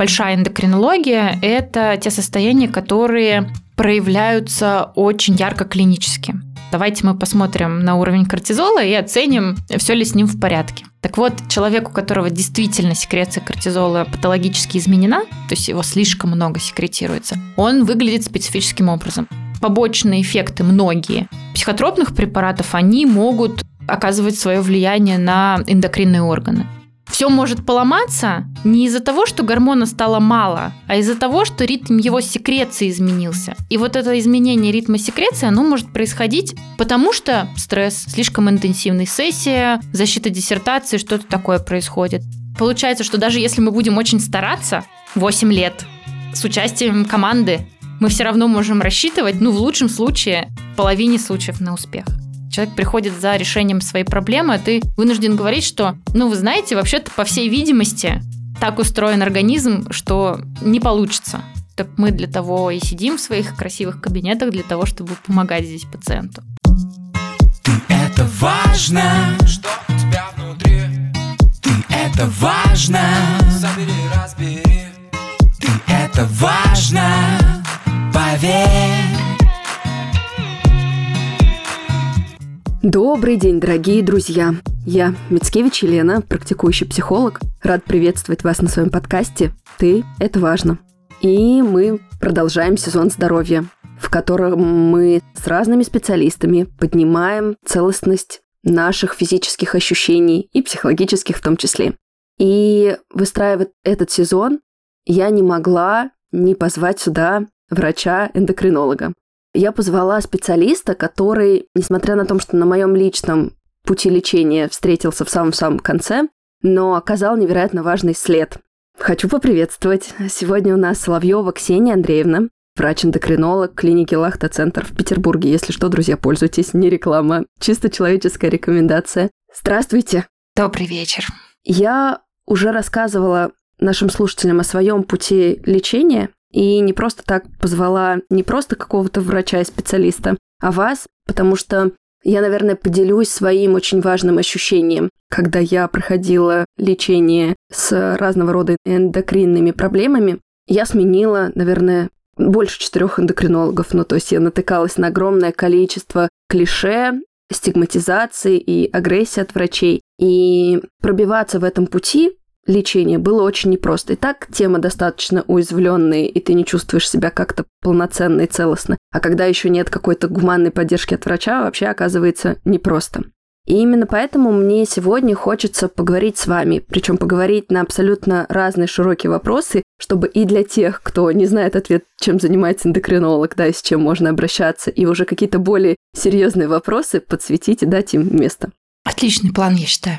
большая эндокринология – это те состояния, которые проявляются очень ярко клинически. Давайте мы посмотрим на уровень кортизола и оценим, все ли с ним в порядке. Так вот, человек, у которого действительно секреция кортизола патологически изменена, то есть его слишком много секретируется, он выглядит специфическим образом. Побочные эффекты многие психотропных препаратов, они могут оказывать свое влияние на эндокринные органы все может поломаться не из-за того, что гормона стало мало, а из-за того, что ритм его секреции изменился. И вот это изменение ритма секреции, оно может происходить потому, что стресс, слишком интенсивная сессия, защита диссертации, что-то такое происходит. Получается, что даже если мы будем очень стараться, 8 лет, с участием команды, мы все равно можем рассчитывать, ну, в лучшем случае, половине случаев на успех человек приходит за решением своей проблемы, а ты вынужден говорить, что, ну, вы знаете, вообще-то, по всей видимости, так устроен организм, что не получится. Так мы для того и сидим в своих красивых кабинетах, для того, чтобы помогать здесь пациенту. Ты это важно, что у тебя внутри. Ты это важно, забери, разбери. Ты это важно, поверь. Добрый день, дорогие друзья! Я Мицкевич Елена, практикующий психолог. Рад приветствовать вас на своем подкасте «Ты – это важно». И мы продолжаем сезон здоровья, в котором мы с разными специалистами поднимаем целостность наших физических ощущений и психологических в том числе. И выстраивая этот сезон, я не могла не позвать сюда врача-эндокринолога. Я позвала специалиста, который, несмотря на то, что на моем личном пути лечения встретился в самом-самом конце, но оказал невероятно важный след. Хочу поприветствовать. Сегодня у нас Соловьева Ксения Андреевна, врач-эндокринолог клиники Лахта-центр в Петербурге. Если что, друзья, пользуйтесь, не реклама, чисто человеческая рекомендация. Здравствуйте. Добрый вечер. Я уже рассказывала нашим слушателям о своем пути лечения, и не просто так позвала не просто какого-то врача и специалиста, а вас, потому что я, наверное, поделюсь своим очень важным ощущением, когда я проходила лечение с разного рода эндокринными проблемами. Я сменила, наверное, больше четырех эндокринологов. Ну, то есть я натыкалась на огромное количество клише, стигматизации и агрессии от врачей. И пробиваться в этом пути лечение было очень непросто. И так тема достаточно уязвленная, и ты не чувствуешь себя как-то полноценно и целостно. А когда еще нет какой-то гуманной поддержки от врача, вообще оказывается непросто. И именно поэтому мне сегодня хочется поговорить с вами, причем поговорить на абсолютно разные широкие вопросы, чтобы и для тех, кто не знает ответ, чем занимается эндокринолог, да, и с чем можно обращаться, и уже какие-то более серьезные вопросы подсветить и дать им место. Отличный план, я считаю.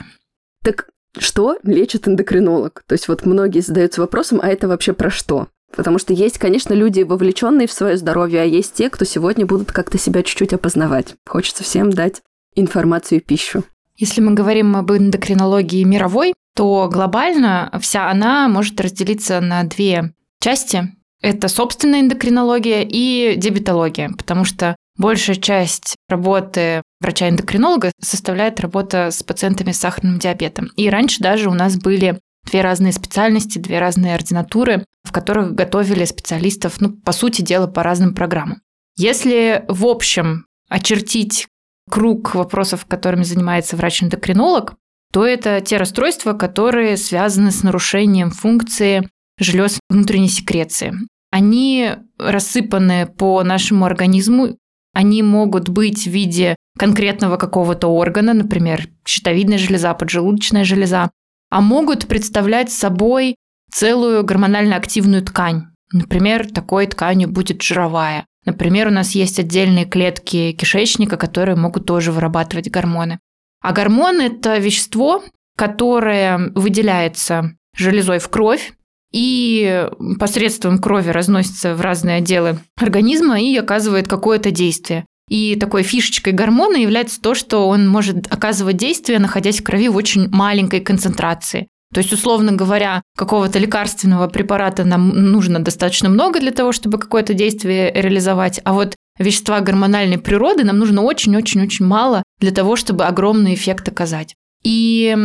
Так что лечит эндокринолог? То есть вот многие задаются вопросом, а это вообще про что? Потому что есть, конечно, люди, вовлеченные в свое здоровье, а есть те, кто сегодня будут как-то себя чуть-чуть опознавать. Хочется всем дать информацию и пищу. Если мы говорим об эндокринологии мировой, то глобально вся она может разделиться на две части. Это собственная эндокринология и диабетология, потому что большая часть работы врача-эндокринолога составляет работа с пациентами с сахарным диабетом. И раньше даже у нас были две разные специальности, две разные ординатуры, в которых готовили специалистов, ну, по сути дела, по разным программам. Если в общем очертить круг вопросов, которыми занимается врач-эндокринолог, то это те расстройства, которые связаны с нарушением функции желез внутренней секреции. Они рассыпаны по нашему организму, они могут быть в виде конкретного какого-то органа, например, щитовидная железа, поджелудочная железа, а могут представлять собой целую гормонально активную ткань. Например, такой тканью будет жировая. Например, у нас есть отдельные клетки кишечника, которые могут тоже вырабатывать гормоны. А гормон – это вещество, которое выделяется железой в кровь и посредством крови разносится в разные отделы организма и оказывает какое-то действие. И такой фишечкой гормона является то, что он может оказывать действие, находясь в крови в очень маленькой концентрации. То есть, условно говоря, какого-то лекарственного препарата нам нужно достаточно много для того, чтобы какое-то действие реализовать, а вот вещества гормональной природы нам нужно очень-очень-очень мало для того, чтобы огромный эффект оказать. И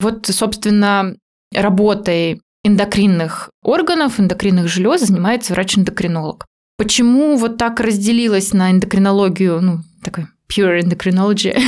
вот, собственно, работой эндокринных органов, эндокринных желез занимается врач-эндокринолог. Почему вот так разделилась на эндокринологию, ну, такой pure endocrinology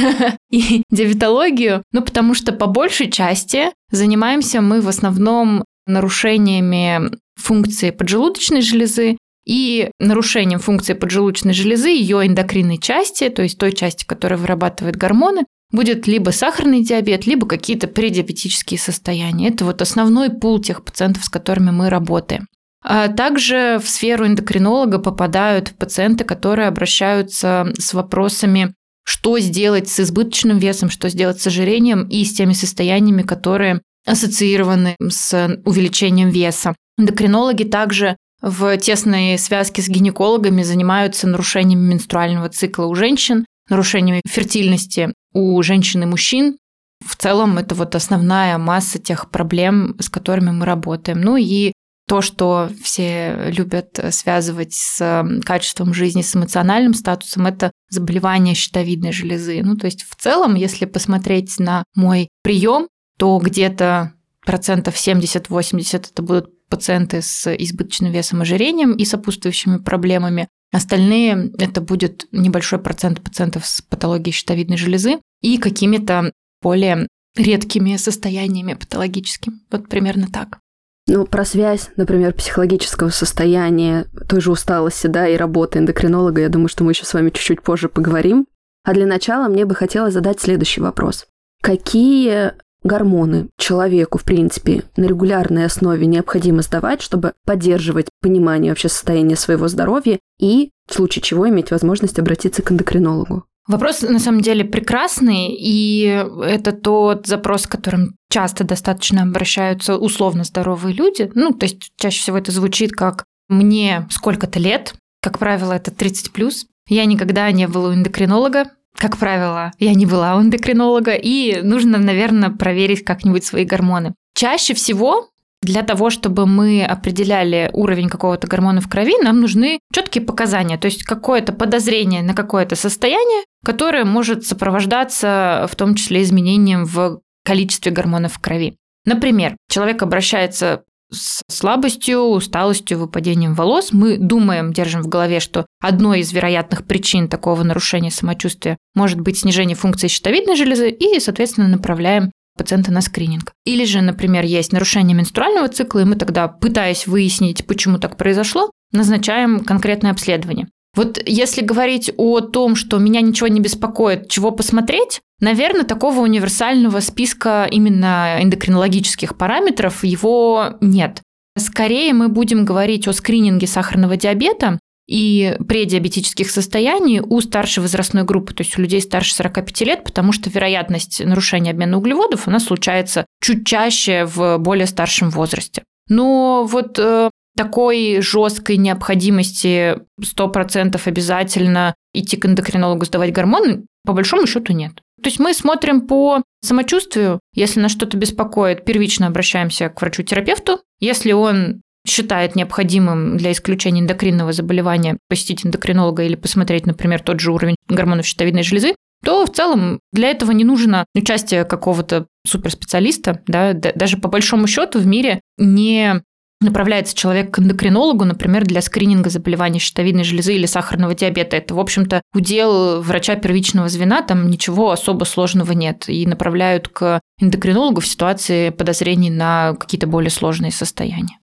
и диабетологию? Ну, потому что по большей части занимаемся мы в основном нарушениями функции поджелудочной железы и нарушением функции поджелудочной железы, ее эндокринной части, то есть той части, которая вырабатывает гормоны, будет либо сахарный диабет, либо какие-то предиабетические состояния. Это вот основной пул тех пациентов, с которыми мы работаем. А также в сферу эндокринолога попадают пациенты, которые обращаются с вопросами, что сделать с избыточным весом, что сделать с ожирением и с теми состояниями, которые ассоциированы с увеличением веса. Эндокринологи также в тесной связке с гинекологами занимаются нарушениями менструального цикла у женщин, нарушениями фертильности у женщин и мужчин. В целом это вот основная масса тех проблем, с которыми мы работаем. Ну и то, что все любят связывать с качеством жизни, с эмоциональным статусом, это заболевание щитовидной железы. Ну, то есть в целом, если посмотреть на мой прием, то где-то процентов 70-80 это будут пациенты с избыточным весом ожирением и сопутствующими проблемами. Остальные это будет небольшой процент пациентов с патологией щитовидной железы и какими-то более редкими состояниями патологическими. Вот примерно так. Ну, про связь, например, психологического состояния, той же усталости, да, и работы эндокринолога, я думаю, что мы еще с вами чуть-чуть позже поговорим. А для начала мне бы хотелось задать следующий вопрос. Какие гормоны человеку, в принципе, на регулярной основе необходимо сдавать, чтобы поддерживать понимание вообще состояния своего здоровья и, в случае чего, иметь возможность обратиться к эндокринологу. Вопрос на самом деле прекрасный, и это тот запрос, к которым часто достаточно обращаются условно здоровые люди. Ну, то есть чаще всего это звучит как «мне сколько-то лет», как правило, это 30 плюс. Я никогда не была у эндокринолога, как правило, я не была у эндокринолога, и нужно, наверное, проверить как-нибудь свои гормоны. Чаще всего для того, чтобы мы определяли уровень какого-то гормона в крови, нам нужны четкие показания, то есть какое-то подозрение на какое-то состояние, которое может сопровождаться в том числе изменением в количестве гормонов в крови. Например, человек обращается с слабостью, усталостью, выпадением волос, мы думаем, держим в голове, что одной из вероятных причин такого нарушения самочувствия может быть снижение функции щитовидной железы и, соответственно, направляем пациента на скрининг. Или же, например, есть нарушение менструального цикла, и мы тогда, пытаясь выяснить, почему так произошло, назначаем конкретное обследование. Вот если говорить о том, что меня ничего не беспокоит, чего посмотреть, наверное, такого универсального списка именно эндокринологических параметров его нет. Скорее мы будем говорить о скрининге сахарного диабета и предиабетических состояний у старшей возрастной группы, то есть у людей старше 45 лет, потому что вероятность нарушения обмена углеводов у нас случается чуть чаще в более старшем возрасте. Но вот э, такой жесткой необходимости 100% обязательно идти к эндокринологу сдавать гормоны, по большому счету нет. То есть мы смотрим по самочувствию, если нас что-то беспокоит, первично обращаемся к врачу-терапевту. Если он считает необходимым для исключения эндокринного заболевания посетить эндокринолога или посмотреть, например, тот же уровень гормонов щитовидной железы, то в целом для этого не нужно участие какого-то суперспециалиста. Да? Даже по большому счету в мире не направляется человек к эндокринологу, например, для скрининга заболеваний щитовидной железы или сахарного диабета. Это, в общем-то, удел врача первичного звена, там ничего особо сложного нет. И направляют к эндокринологу в ситуации подозрений на какие-то более сложные состояния.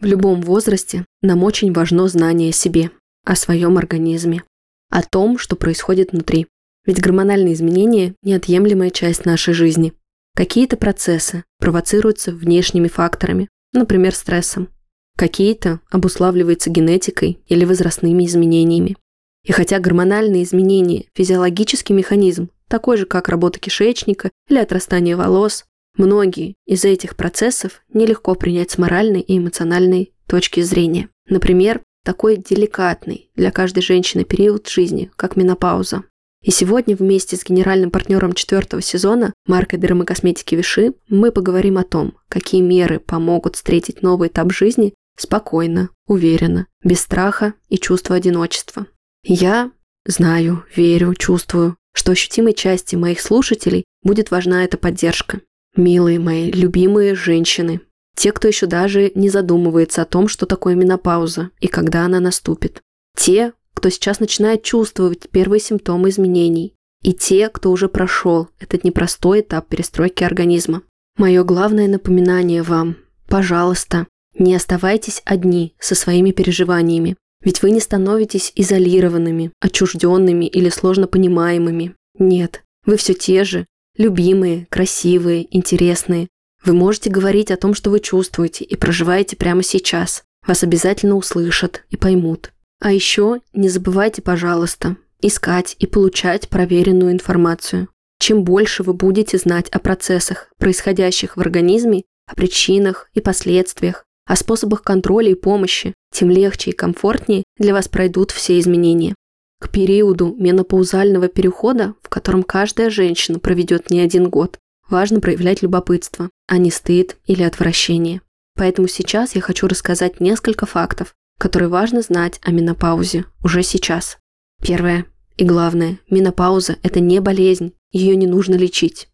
В любом возрасте нам очень важно знание о себе, о своем организме, о том, что происходит внутри. Ведь гормональные изменения – неотъемлемая часть нашей жизни. Какие-то процессы провоцируются внешними факторами, например, стрессом. Какие-то обуславливаются генетикой или возрастными изменениями. И хотя гормональные изменения – физиологический механизм, такой же, как работа кишечника или отрастание волос, Многие из этих процессов нелегко принять с моральной и эмоциональной точки зрения. Например, такой деликатный для каждой женщины период жизни, как менопауза. И сегодня вместе с генеральным партнером четвертого сезона, маркой дермокосметики Виши, мы поговорим о том, какие меры помогут встретить новый этап жизни спокойно, уверенно, без страха и чувства одиночества. Я знаю, верю, чувствую, что ощутимой части моих слушателей будет важна эта поддержка. Милые мои, любимые женщины, те, кто еще даже не задумывается о том, что такое менопауза и когда она наступит. Те, кто сейчас начинает чувствовать первые симптомы изменений. И те, кто уже прошел этот непростой этап перестройки организма. Мое главное напоминание вам – пожалуйста, не оставайтесь одни со своими переживаниями. Ведь вы не становитесь изолированными, отчужденными или сложно понимаемыми. Нет, вы все те же, любимые, красивые, интересные. Вы можете говорить о том, что вы чувствуете и проживаете прямо сейчас. Вас обязательно услышат и поймут. А еще не забывайте, пожалуйста, искать и получать проверенную информацию. Чем больше вы будете знать о процессах, происходящих в организме, о причинах и последствиях, о способах контроля и помощи, тем легче и комфортнее для вас пройдут все изменения. К периоду менопаузального перехода, в котором каждая женщина проведет не один год, важно проявлять любопытство, а не стыд или отвращение. Поэтому сейчас я хочу рассказать несколько фактов, которые важно знать о менопаузе уже сейчас. Первое и главное, менопауза – это не болезнь, ее не нужно лечить.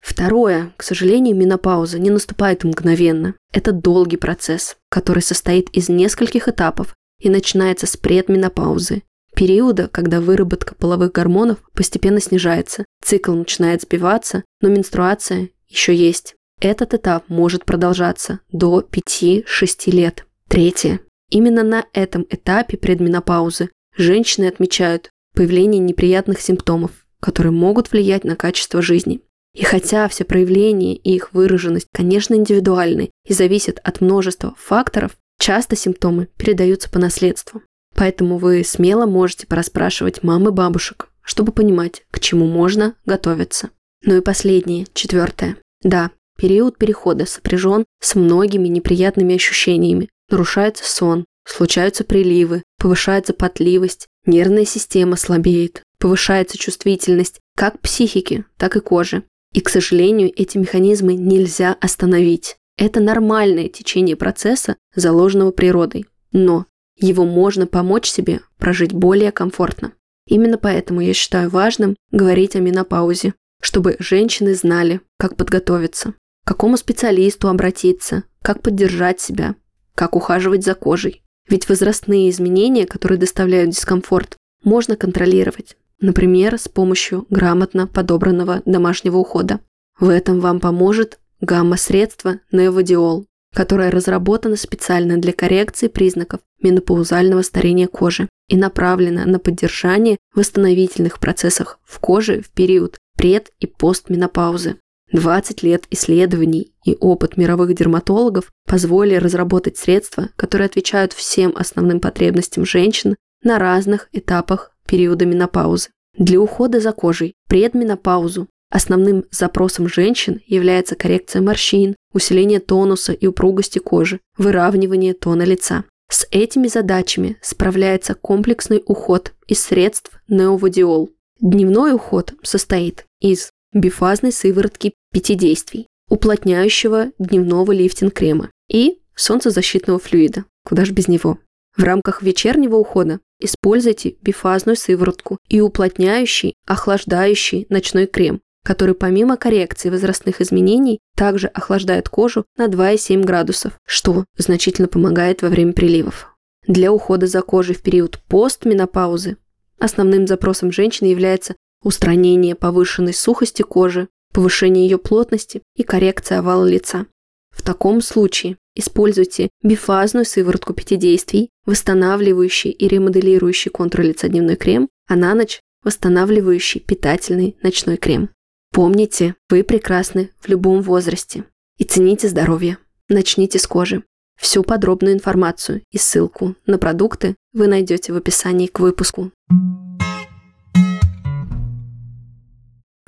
Второе, к сожалению, менопауза не наступает мгновенно. Это долгий процесс, который состоит из нескольких этапов и начинается с предменопаузы, периода, когда выработка половых гормонов постепенно снижается, цикл начинает сбиваться, но менструация еще есть. Этот этап может продолжаться до 5-6 лет. Третье. Именно на этом этапе предменопаузы женщины отмечают появление неприятных симптомов, которые могут влиять на качество жизни. И хотя все проявления и их выраженность, конечно, индивидуальны и зависят от множества факторов, часто симптомы передаются по наследству. Поэтому вы смело можете пораспрашивать мамы бабушек, чтобы понимать, к чему можно готовиться. Ну и последнее, четвертое. Да, период перехода сопряжен с многими неприятными ощущениями. Нарушается сон, случаются приливы, повышается потливость, нервная система слабеет, повышается чувствительность как психики, так и кожи. И, к сожалению, эти механизмы нельзя остановить. Это нормальное течение процесса, заложенного природой. Но его можно помочь себе прожить более комфортно. Именно поэтому я считаю важным говорить о менопаузе, чтобы женщины знали, как подготовиться, к какому специалисту обратиться, как поддержать себя, как ухаживать за кожей. Ведь возрастные изменения, которые доставляют дискомфорт, можно контролировать, например, с помощью грамотно подобранного домашнего ухода. В этом вам поможет гамма-средство Неводиол, которое разработано специально для коррекции признаков менопаузального старения кожи и направлено на поддержание восстановительных процессов в коже в период пред- и постменопаузы. 20 лет исследований и опыт мировых дерматологов позволили разработать средства, которые отвечают всем основным потребностям женщин на разных этапах периода менопаузы. Для ухода за кожей предменопаузу основным запросом женщин является коррекция морщин, усиление тонуса и упругости кожи, выравнивание тона лица. С этими задачами справляется комплексный уход из средств неоводиол. Дневной уход состоит из бифазной сыворотки пяти действий, уплотняющего дневного лифтинг-крема и солнцезащитного флюида. Куда же без него? В рамках вечернего ухода используйте бифазную сыворотку и уплотняющий, охлаждающий ночной крем, который помимо коррекции возрастных изменений также охлаждает кожу на 2,7 градусов, что значительно помогает во время приливов. Для ухода за кожей в период постменопаузы основным запросом женщины является устранение повышенной сухости кожи, повышение ее плотности и коррекция овала лица. В таком случае используйте бифазную сыворотку пяти действий, восстанавливающий и ремоделирующий контур лица дневной крем, а на ночь восстанавливающий питательный ночной крем. Помните, вы прекрасны в любом возрасте. И цените здоровье. Начните с кожи. Всю подробную информацию и ссылку на продукты вы найдете в описании к выпуску.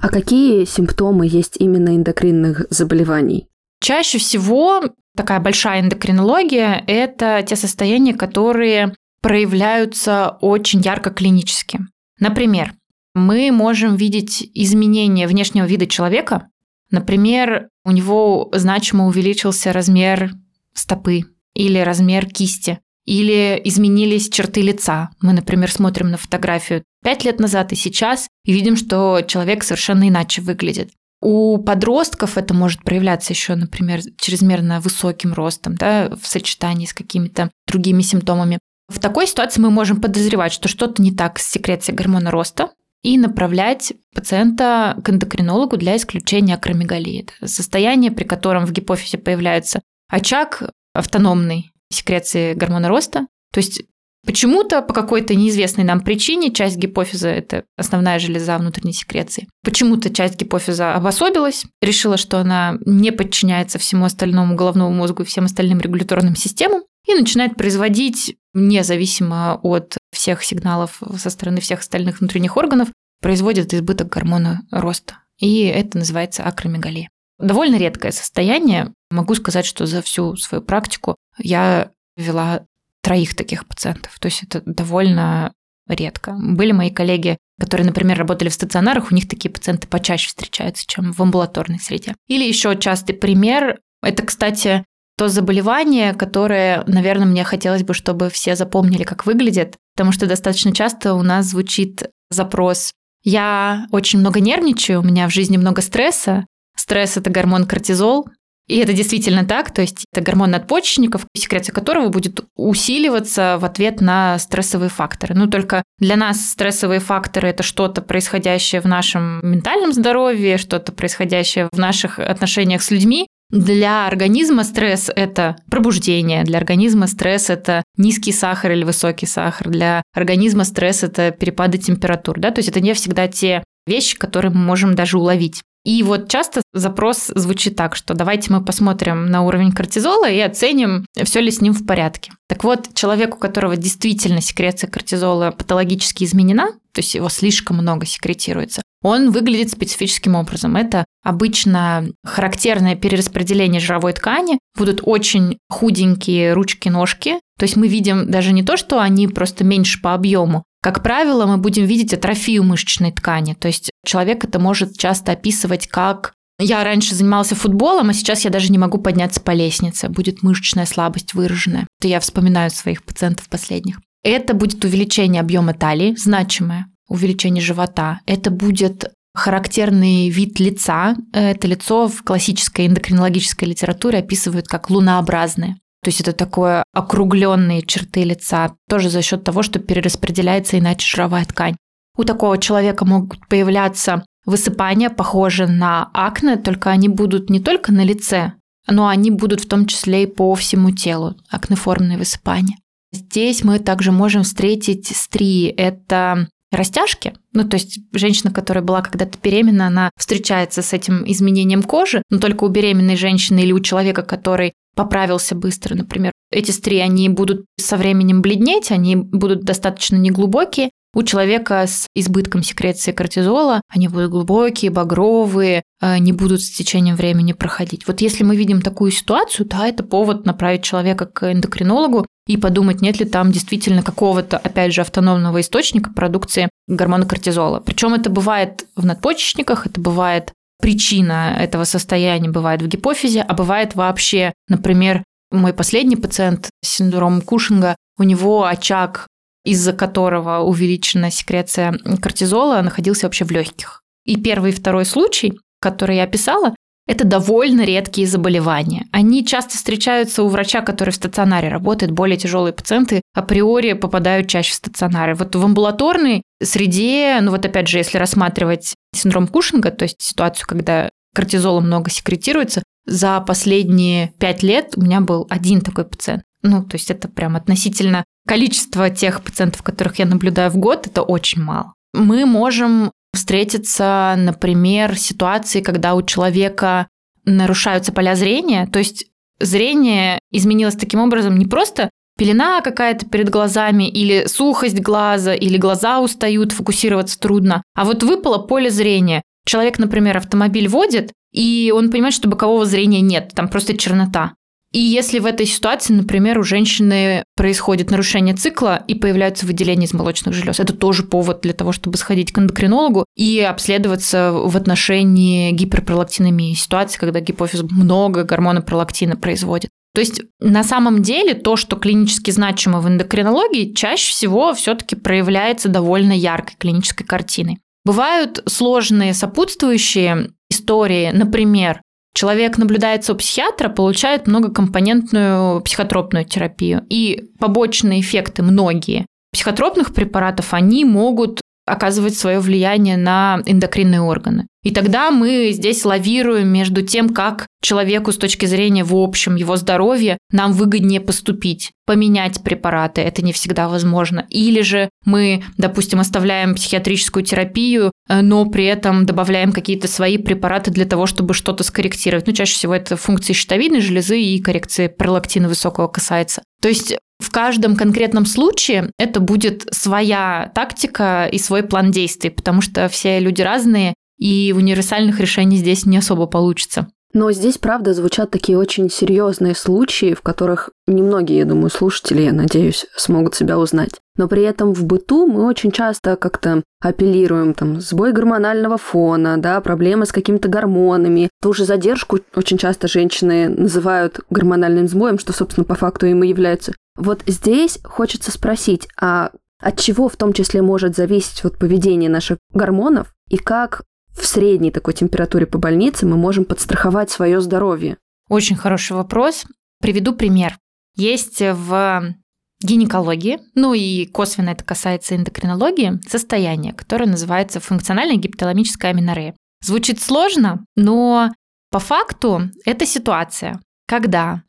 А какие симптомы есть именно эндокринных заболеваний? Чаще всего такая большая эндокринология – это те состояния, которые проявляются очень ярко клинически. Например, мы можем видеть изменение внешнего вида человека. Например, у него значимо увеличился размер стопы или размер кисти, или изменились черты лица. Мы, например, смотрим на фотографию пять лет назад и сейчас и видим, что человек совершенно иначе выглядит. У подростков это может проявляться еще, например, чрезмерно высоким ростом, да, в сочетании с какими-то другими симптомами. В такой ситуации мы можем подозревать, что что-то не так с секрецией гормона роста, и направлять пациента к эндокринологу для исключения акромегалии. Это состояние, при котором в гипофизе появляется очаг автономной секреции гормона роста. То есть Почему-то, по какой-то неизвестной нам причине, часть гипофиза – это основная железа внутренней секреции. Почему-то часть гипофиза обособилась, решила, что она не подчиняется всему остальному головному мозгу и всем остальным регуляторным системам, и начинает производить, независимо от всех сигналов со стороны всех остальных внутренних органов, производит избыток гормона роста. И это называется акромегалия. Довольно редкое состояние. Могу сказать, что за всю свою практику я вела троих таких пациентов. То есть это довольно редко. Были мои коллеги, которые, например, работали в стационарах, у них такие пациенты почаще встречаются, чем в амбулаторной среде. Или еще частый пример, это, кстати, то заболевание, которое, наверное, мне хотелось бы, чтобы все запомнили, как выглядит, потому что достаточно часто у нас звучит запрос «Я очень много нервничаю, у меня в жизни много стресса». Стресс – это гормон кортизол, и это действительно так, то есть это гормон надпочечников, секреция которого будет усиливаться в ответ на стрессовые факторы. Ну, только для нас стрессовые факторы – это что-то происходящее в нашем ментальном здоровье, что-то происходящее в наших отношениях с людьми. Для организма стресс – это пробуждение, для организма стресс – это низкий сахар или высокий сахар, для организма стресс – это перепады температур. Да? То есть это не всегда те вещи, которые мы можем даже уловить. И вот часто запрос звучит так, что давайте мы посмотрим на уровень кортизола и оценим, все ли с ним в порядке. Так вот, человек, у которого действительно секреция кортизола патологически изменена, то есть его слишком много секретируется, он выглядит специфическим образом. Это обычно характерное перераспределение жировой ткани, будут очень худенькие ручки-ножки, то есть мы видим даже не то, что они просто меньше по объему, как правило, мы будем видеть атрофию мышечной ткани. То есть человек это может часто описывать как я раньше занимался футболом, а сейчас я даже не могу подняться по лестнице. Будет мышечная слабость выраженная. Это я вспоминаю своих пациентов последних. Это будет увеличение объема талии, значимое увеличение живота. Это будет характерный вид лица. Это лицо в классической эндокринологической литературе описывают как лунообразное. То есть это такое округленные черты лица, тоже за счет того, что перераспределяется иначе жировая ткань. У такого человека могут появляться высыпания, похожие на акне, только они будут не только на лице, но они будут в том числе и по всему телу, акнеформные высыпания. Здесь мы также можем встретить стрии. Это растяжки. Ну, то есть женщина, которая была когда-то беременна, она встречается с этим изменением кожи, но только у беременной женщины или у человека, который поправился быстро, например. Эти стрии, они будут со временем бледнеть, они будут достаточно неглубокие. У человека с избытком секреции кортизола они будут глубокие, багровые, э, не будут с течением времени проходить. Вот если мы видим такую ситуацию, да, это повод направить человека к эндокринологу и подумать, нет ли там действительно какого-то, опять же, автономного источника продукции гормона кортизола. Причем это бывает в надпочечниках, это бывает причина этого состояния бывает в гипофизе, а бывает вообще, например, мой последний пациент с синдромом Кушинга, у него очаг, из-за которого увеличена секреция кортизола, находился вообще в легких. И первый и второй случай, который я описала, это довольно редкие заболевания. Они часто встречаются у врача, который в стационаре работает. Более тяжелые пациенты априори попадают чаще в стационары. Вот в амбулаторной среде, ну вот опять же, если рассматривать синдром Кушинга, то есть ситуацию, когда кортизола много секретируется, за последние пять лет у меня был один такой пациент. Ну, то есть это прям относительно количества тех пациентов, которых я наблюдаю в год, это очень мало. Мы можем встретиться, например, ситуации, когда у человека нарушаются поля зрения, то есть зрение изменилось таким образом не просто пелена какая-то перед глазами, или сухость глаза, или глаза устают, фокусироваться трудно, а вот выпало поле зрения. Человек, например, автомобиль водит, и он понимает, что бокового зрения нет, там просто чернота. И если в этой ситуации, например, у женщины происходит нарушение цикла и появляются выделения из молочных желез, это тоже повод для того, чтобы сходить к эндокринологу и обследоваться в отношении гиперпролактинемии, ситуации, когда гипофиз много гормона пролактина производит. То есть на самом деле то, что клинически значимо в эндокринологии, чаще всего все-таки проявляется довольно яркой клинической картиной. Бывают сложные сопутствующие истории, например, человек наблюдается у психиатра, получает многокомпонентную психотропную терапию. И побочные эффекты многие психотропных препаратов, они могут оказывать свое влияние на эндокринные органы. И тогда мы здесь лавируем между тем, как человеку с точки зрения в общем его здоровья нам выгоднее поступить, поменять препараты, это не всегда возможно. Или же мы, допустим, оставляем психиатрическую терапию, э, но при этом добавляем какие-то свои препараты для того, чтобы что-то скорректировать. Ну, чаще всего это функции щитовидной железы и коррекции пролактина высокого касается. То есть в каждом конкретном случае это будет своя тактика и свой план действий, потому что все люди разные, и универсальных решений здесь не особо получится. Но здесь, правда, звучат такие очень серьезные случаи, в которых немногие, я думаю, слушатели, я надеюсь, смогут себя узнать. Но при этом в быту мы очень часто как-то апеллируем, там, сбой гормонального фона, да, проблемы с какими-то гормонами. Ту же задержку очень часто женщины называют гормональным сбоем, что, собственно, по факту им и является. Вот здесь хочется спросить, а от чего в том числе может зависеть вот поведение наших гормонов и как в средней такой температуре по больнице мы можем подстраховать свое здоровье? Очень хороший вопрос. Приведу пример. Есть в гинекологии, ну и косвенно это касается эндокринологии, состояние, которое называется функциональная гипоталамическая аминорея. Звучит сложно, но по факту это ситуация, когда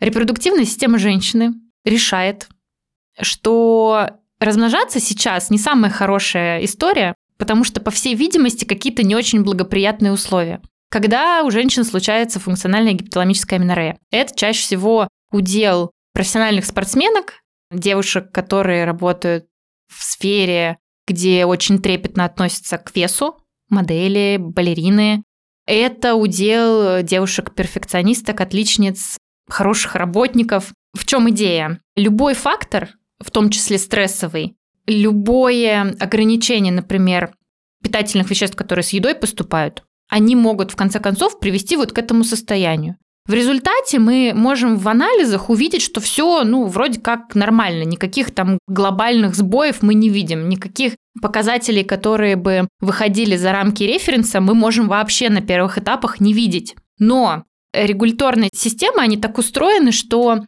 репродуктивная система женщины решает, что размножаться сейчас не самая хорошая история, потому что, по всей видимости, какие-то не очень благоприятные условия. Когда у женщин случается функциональная гипоталамическая аминорея, это чаще всего удел профессиональных спортсменок, девушек, которые работают в сфере, где очень трепетно относятся к весу, модели, балерины. Это удел девушек-перфекционисток, отличниц, хороших работников. В чем идея? Любой фактор, в том числе стрессовый, любое ограничение, например, питательных веществ, которые с едой поступают, они могут в конце концов привести вот к этому состоянию. В результате мы можем в анализах увидеть, что все, ну, вроде как нормально, никаких там глобальных сбоев мы не видим, никаких показателей, которые бы выходили за рамки референса, мы можем вообще на первых этапах не видеть. Но регуляторные системы, они так устроены, что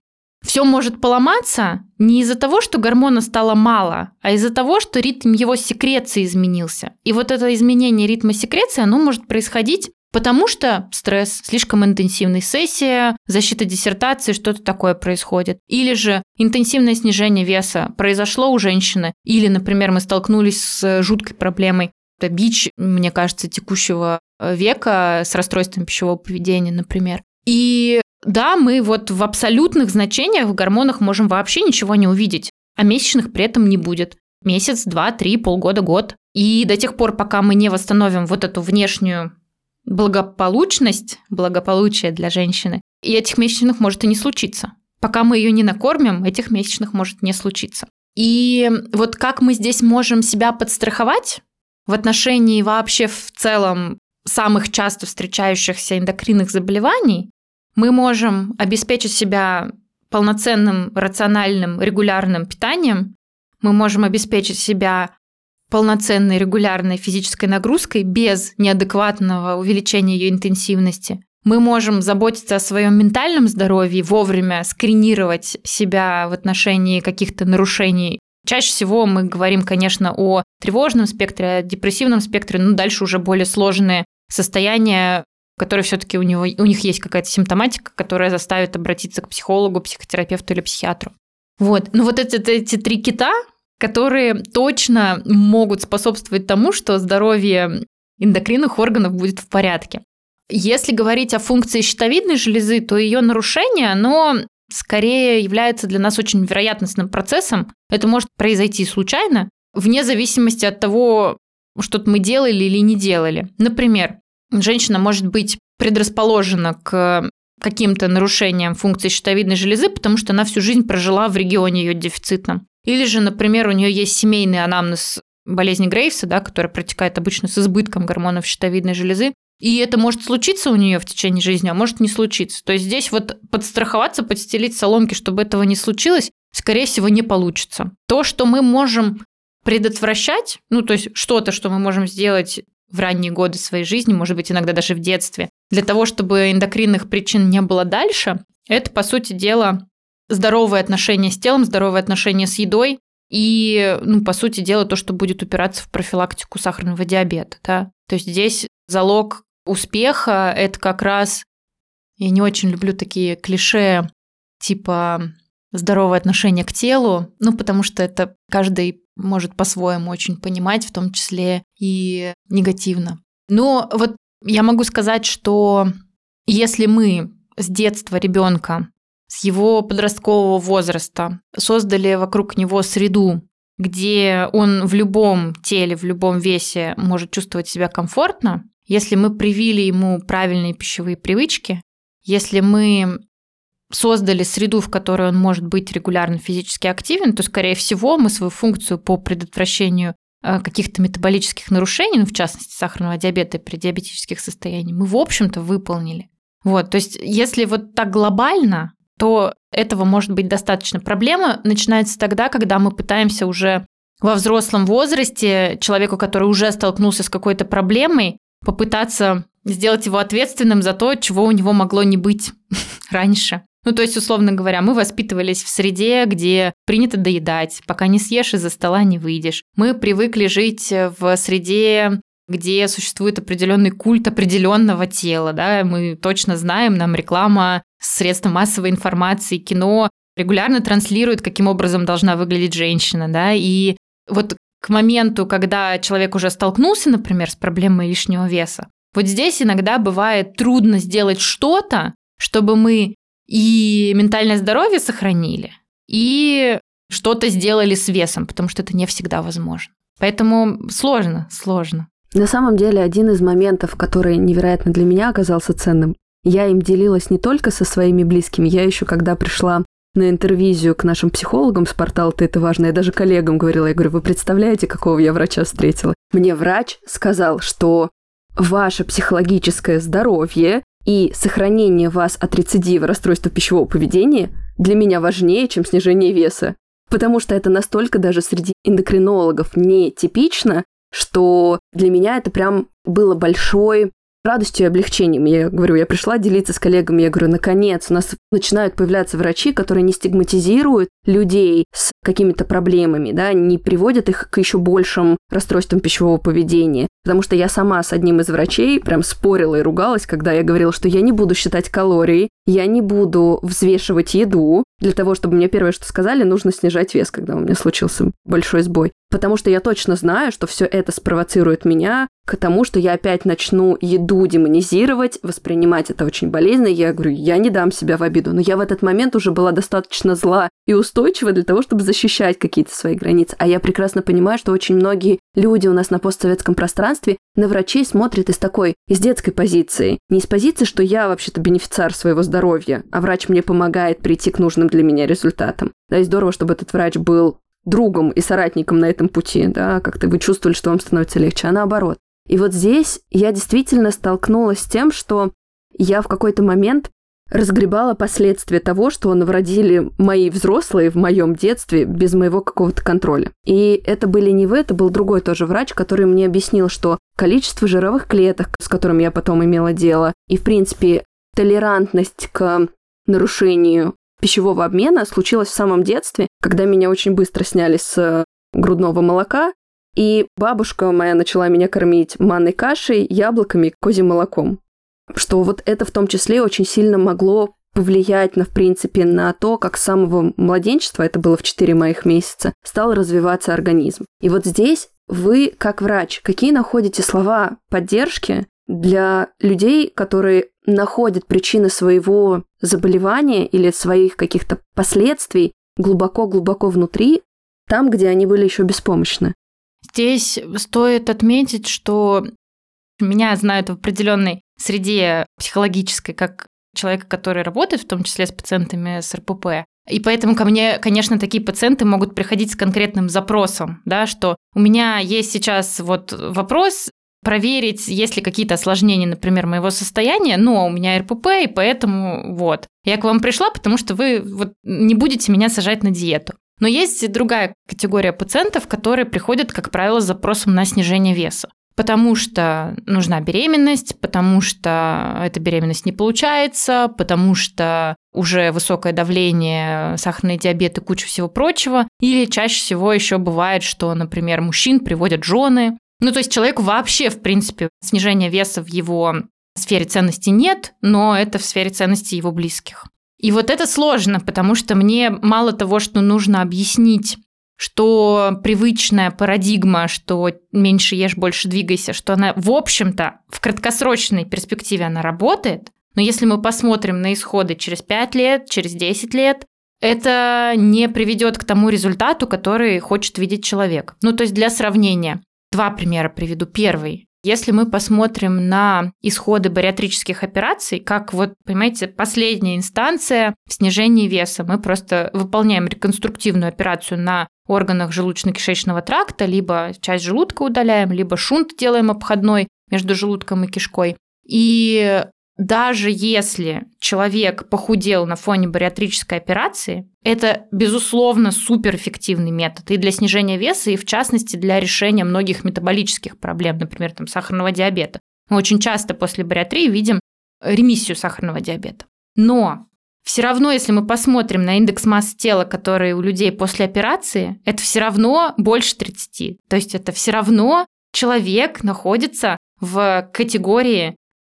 все может поломаться не из-за того, что гормона стало мало, а из-за того, что ритм его секреции изменился. И вот это изменение ритма секреции, оно может происходить Потому что стресс, слишком интенсивная сессия, защита диссертации, что-то такое происходит. Или же интенсивное снижение веса произошло у женщины. Или, например, мы столкнулись с жуткой проблемой. Это бич, мне кажется, текущего века с расстройством пищевого поведения, например. И да, мы вот в абсолютных значениях в гормонах можем вообще ничего не увидеть, а месячных при этом не будет. Месяц, два, три, полгода, год. И до тех пор, пока мы не восстановим вот эту внешнюю благополучность, благополучие для женщины, и этих месячных может и не случиться. Пока мы ее не накормим, этих месячных может не случиться. И вот как мы здесь можем себя подстраховать в отношении вообще в целом самых часто встречающихся эндокринных заболеваний, мы можем обеспечить себя полноценным, рациональным, регулярным питанием, мы можем обеспечить себя полноценной, регулярной физической нагрузкой без неадекватного увеличения ее интенсивности. Мы можем заботиться о своем ментальном здоровье, вовремя скринировать себя в отношении каких-то нарушений. Чаще всего мы говорим, конечно, о тревожном спектре, о депрессивном спектре, но дальше уже более сложные состояния которые все-таки у, него, у них есть какая-то симптоматика, которая заставит обратиться к психологу, психотерапевту или психиатру. Вот. Ну вот эти, эти три кита, которые точно могут способствовать тому, что здоровье эндокринных органов будет в порядке. Если говорить о функции щитовидной железы, то ее нарушение, оно скорее является для нас очень вероятностным процессом. Это может произойти случайно, вне зависимости от того, что-то мы делали или не делали. Например, женщина может быть предрасположена к каким-то нарушениям функции щитовидной железы, потому что она всю жизнь прожила в регионе ее дефицитном. Или же, например, у нее есть семейный анамнез болезни Грейвса, да, которая протекает обычно с избытком гормонов щитовидной железы. И это может случиться у нее в течение жизни, а может не случиться. То есть здесь вот подстраховаться, подстелить соломки, чтобы этого не случилось, скорее всего, не получится. То, что мы можем предотвращать, ну, то есть что-то, что мы можем сделать в ранние годы своей жизни, может быть, иногда даже в детстве. Для того, чтобы эндокринных причин не было дальше, это, по сути дела, здоровые отношения с телом, здоровые отношения с едой и, ну, по сути дела, то, что будет упираться в профилактику сахарного диабета. Да? То есть здесь залог успеха – это как раз... Я не очень люблю такие клише, типа здоровое отношение к телу, ну, потому что это каждый может по-своему очень понимать, в том числе и негативно. Но вот я могу сказать, что если мы с детства ребенка, с его подросткового возраста создали вокруг него среду, где он в любом теле, в любом весе может чувствовать себя комфортно, если мы привили ему правильные пищевые привычки, если мы создали среду, в которой он может быть регулярно физически активен, то, скорее всего, мы свою функцию по предотвращению э, каких-то метаболических нарушений, ну, в частности, сахарного диабета при диабетических состояниях, мы, в общем-то, выполнили. Вот, то есть, если вот так глобально, то этого может быть достаточно. Проблема начинается тогда, когда мы пытаемся уже во взрослом возрасте человеку, который уже столкнулся с какой-то проблемой, попытаться сделать его ответственным за то, чего у него могло не быть раньше. Ну, то есть, условно говоря, мы воспитывались в среде, где принято доедать, пока не съешь из-за стола не выйдешь. Мы привыкли жить в среде, где существует определенный культ определенного тела, да, мы точно знаем, нам реклама, средства массовой информации, кино регулярно транслирует, каким образом должна выглядеть женщина, да, и вот к моменту, когда человек уже столкнулся, например, с проблемой лишнего веса, вот здесь иногда бывает трудно сделать что-то, чтобы мы и ментальное здоровье сохранили, и что-то сделали с весом, потому что это не всегда возможно. Поэтому сложно, сложно. На самом деле, один из моментов, который невероятно для меня оказался ценным, я им делилась не только со своими близкими, я еще когда пришла на интервизию к нашим психологам с портала «Ты это важно», я даже коллегам говорила, я говорю, вы представляете, какого я врача встретила? Мне врач сказал, что ваше психологическое здоровье и сохранение вас от рецидива расстройства пищевого поведения для меня важнее, чем снижение веса. Потому что это настолько даже среди эндокринологов не типично, что для меня это прям было большой радостью и облегчением. Я говорю, я пришла делиться с коллегами, я говорю, наконец, у нас начинают появляться врачи, которые не стигматизируют людей с какими-то проблемами, да, не приводят их к еще большим расстройствам пищевого поведения. Потому что я сама с одним из врачей прям спорила и ругалась, когда я говорила, что я не буду считать калории, я не буду взвешивать еду. Для того, чтобы мне первое, что сказали, нужно снижать вес, когда у меня случился большой сбой. Потому что я точно знаю, что все это спровоцирует меня к тому, что я опять начну еду демонизировать, воспринимать это очень болезненно. Я говорю, я не дам себя в обиду. Но я в этот момент уже была достаточно зла и устойчива для того, чтобы защищать какие-то свои границы. А я прекрасно понимаю, что очень многие люди у нас на постсоветском пространстве на врачей смотрят из такой, из детской позиции. Не из позиции, что я вообще-то бенефициар своего здоровья, а врач мне помогает прийти к нужным для меня результатам. Да, и здорово, чтобы этот врач был другом и соратником на этом пути, да, как-то вы чувствовали, что вам становится легче, а наоборот. И вот здесь я действительно столкнулась с тем, что я в какой-то момент разгребала последствия того, что навродили мои взрослые в моем детстве без моего какого-то контроля. И это были не вы, это был другой тоже врач, который мне объяснил, что количество жировых клеток, с которыми я потом имела дело, и, в принципе, толерантность к нарушению пищевого обмена случилось в самом детстве, когда меня очень быстро сняли с грудного молока, и бабушка моя начала меня кормить манной кашей, яблоками, козьим молоком. Что вот это в том числе очень сильно могло повлиять на, в принципе, на то, как с самого младенчества, это было в 4 моих месяца, стал развиваться организм. И вот здесь вы, как врач, какие находите слова поддержки для людей, которые находят причины своего заболевания или своих каких-то последствий глубоко-глубоко внутри, там, где они были еще беспомощны. Здесь стоит отметить, что меня знают в определенной среде психологической, как человека, который работает, в том числе с пациентами с РПП. И поэтому ко мне, конечно, такие пациенты могут приходить с конкретным запросом, да, что у меня есть сейчас вот вопрос, проверить, есть ли какие-то осложнения, например, моего состояния, но у меня РПП, и поэтому вот. Я к вам пришла, потому что вы вот не будете меня сажать на диету. Но есть другая категория пациентов, которые приходят, как правило, с запросом на снижение веса. потому что нужна беременность, потому что эта беременность не получается, потому что уже высокое давление, сахарный диабет и куча всего прочего. Или чаще всего еще бывает, что, например, мужчин приводят жены. Ну, то есть человеку вообще, в принципе, снижения веса в его сфере ценности нет, но это в сфере ценности его близких. И вот это сложно, потому что мне мало того, что нужно объяснить что привычная парадигма, что меньше ешь, больше двигайся, что она, в общем-то, в краткосрочной перспективе она работает, но если мы посмотрим на исходы через 5 лет, через 10 лет, это не приведет к тому результату, который хочет видеть человек. Ну, то есть для сравнения, два примера приведу. Первый. Если мы посмотрим на исходы бариатрических операций, как вот, понимаете, последняя инстанция в снижении веса, мы просто выполняем реконструктивную операцию на органах желудочно-кишечного тракта, либо часть желудка удаляем, либо шунт делаем обходной между желудком и кишкой. И даже если человек похудел на фоне бариатрической операции, это, безусловно, суперэффективный метод и для снижения веса, и в частности для решения многих метаболических проблем, например, там, сахарного диабета. Мы очень часто после бариатрии видим ремиссию сахарного диабета. Но все равно, если мы посмотрим на индекс массы тела, который у людей после операции, это все равно больше 30. То есть это все равно человек находится в категории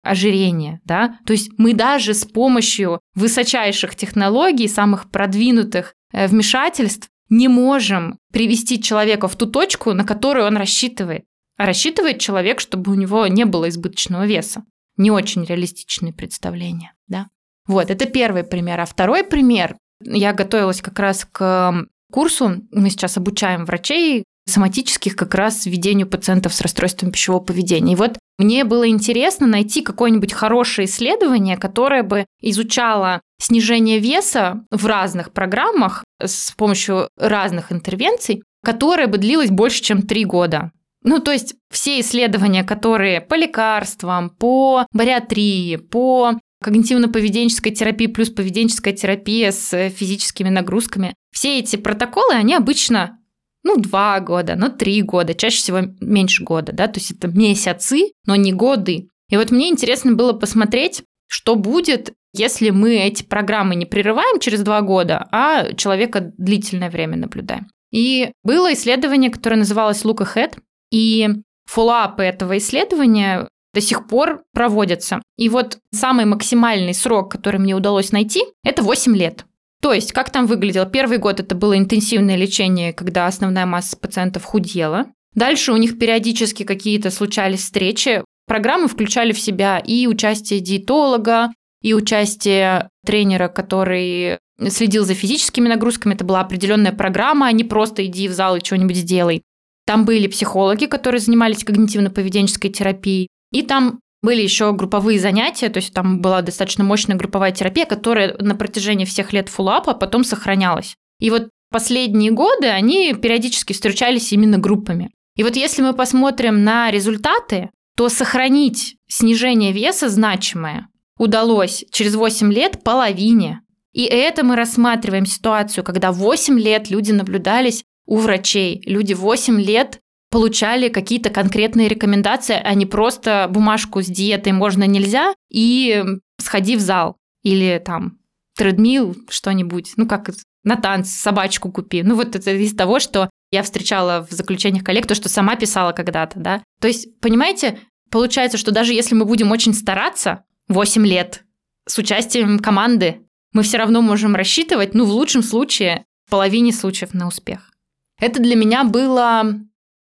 ожирения, да, то есть мы даже с помощью высочайших технологий, самых продвинутых э, вмешательств не можем привести человека в ту точку, на которую он рассчитывает. А рассчитывает человек, чтобы у него не было избыточного веса. Не очень реалистичные представления, да. Вот, это первый пример. А второй пример, я готовилась как раз к курсу, мы сейчас обучаем врачей соматических как раз ведению пациентов с расстройством пищевого поведения. И вот мне было интересно найти какое-нибудь хорошее исследование, которое бы изучало снижение веса в разных программах с помощью разных интервенций, которое бы длилось больше, чем три года. Ну, то есть все исследования, которые по лекарствам, по бариатрии, по когнитивно-поведенческой терапии плюс поведенческая терапия с физическими нагрузками. Все эти протоколы, они обычно ну, два года, ну, три года, чаще всего меньше года, да, то есть это месяцы, но не годы. И вот мне интересно было посмотреть, что будет, если мы эти программы не прерываем через два года, а человека длительное время наблюдаем. И было исследование, которое называлось Look Ahead, и фоллоуапы этого исследования до сих пор проводятся. И вот самый максимальный срок, который мне удалось найти, это 8 лет. То есть, как там выглядело? Первый год это было интенсивное лечение, когда основная масса пациентов худела. Дальше у них периодически какие-то случались встречи. Программы включали в себя и участие диетолога, и участие тренера, который следил за физическими нагрузками. Это была определенная программа, а не просто иди в зал и что-нибудь сделай. Там были психологи, которые занимались когнитивно-поведенческой терапией. И там были еще групповые занятия, то есть там была достаточно мощная групповая терапия, которая на протяжении всех лет фуллапа потом сохранялась. И вот последние годы они периодически встречались именно группами. И вот если мы посмотрим на результаты, то сохранить снижение веса значимое удалось через 8 лет половине. И это мы рассматриваем ситуацию, когда 8 лет люди наблюдались у врачей. Люди 8 лет получали какие-то конкретные рекомендации, а не просто бумажку с диетой можно нельзя и сходи в зал или там тредмил что-нибудь, ну как на танц собачку купи. Ну вот это из того, что я встречала в заключениях коллег, то, что сама писала когда-то, да. То есть, понимаете, получается, что даже если мы будем очень стараться 8 лет с участием команды, мы все равно можем рассчитывать, ну, в лучшем случае, в половине случаев на успех. Это для меня было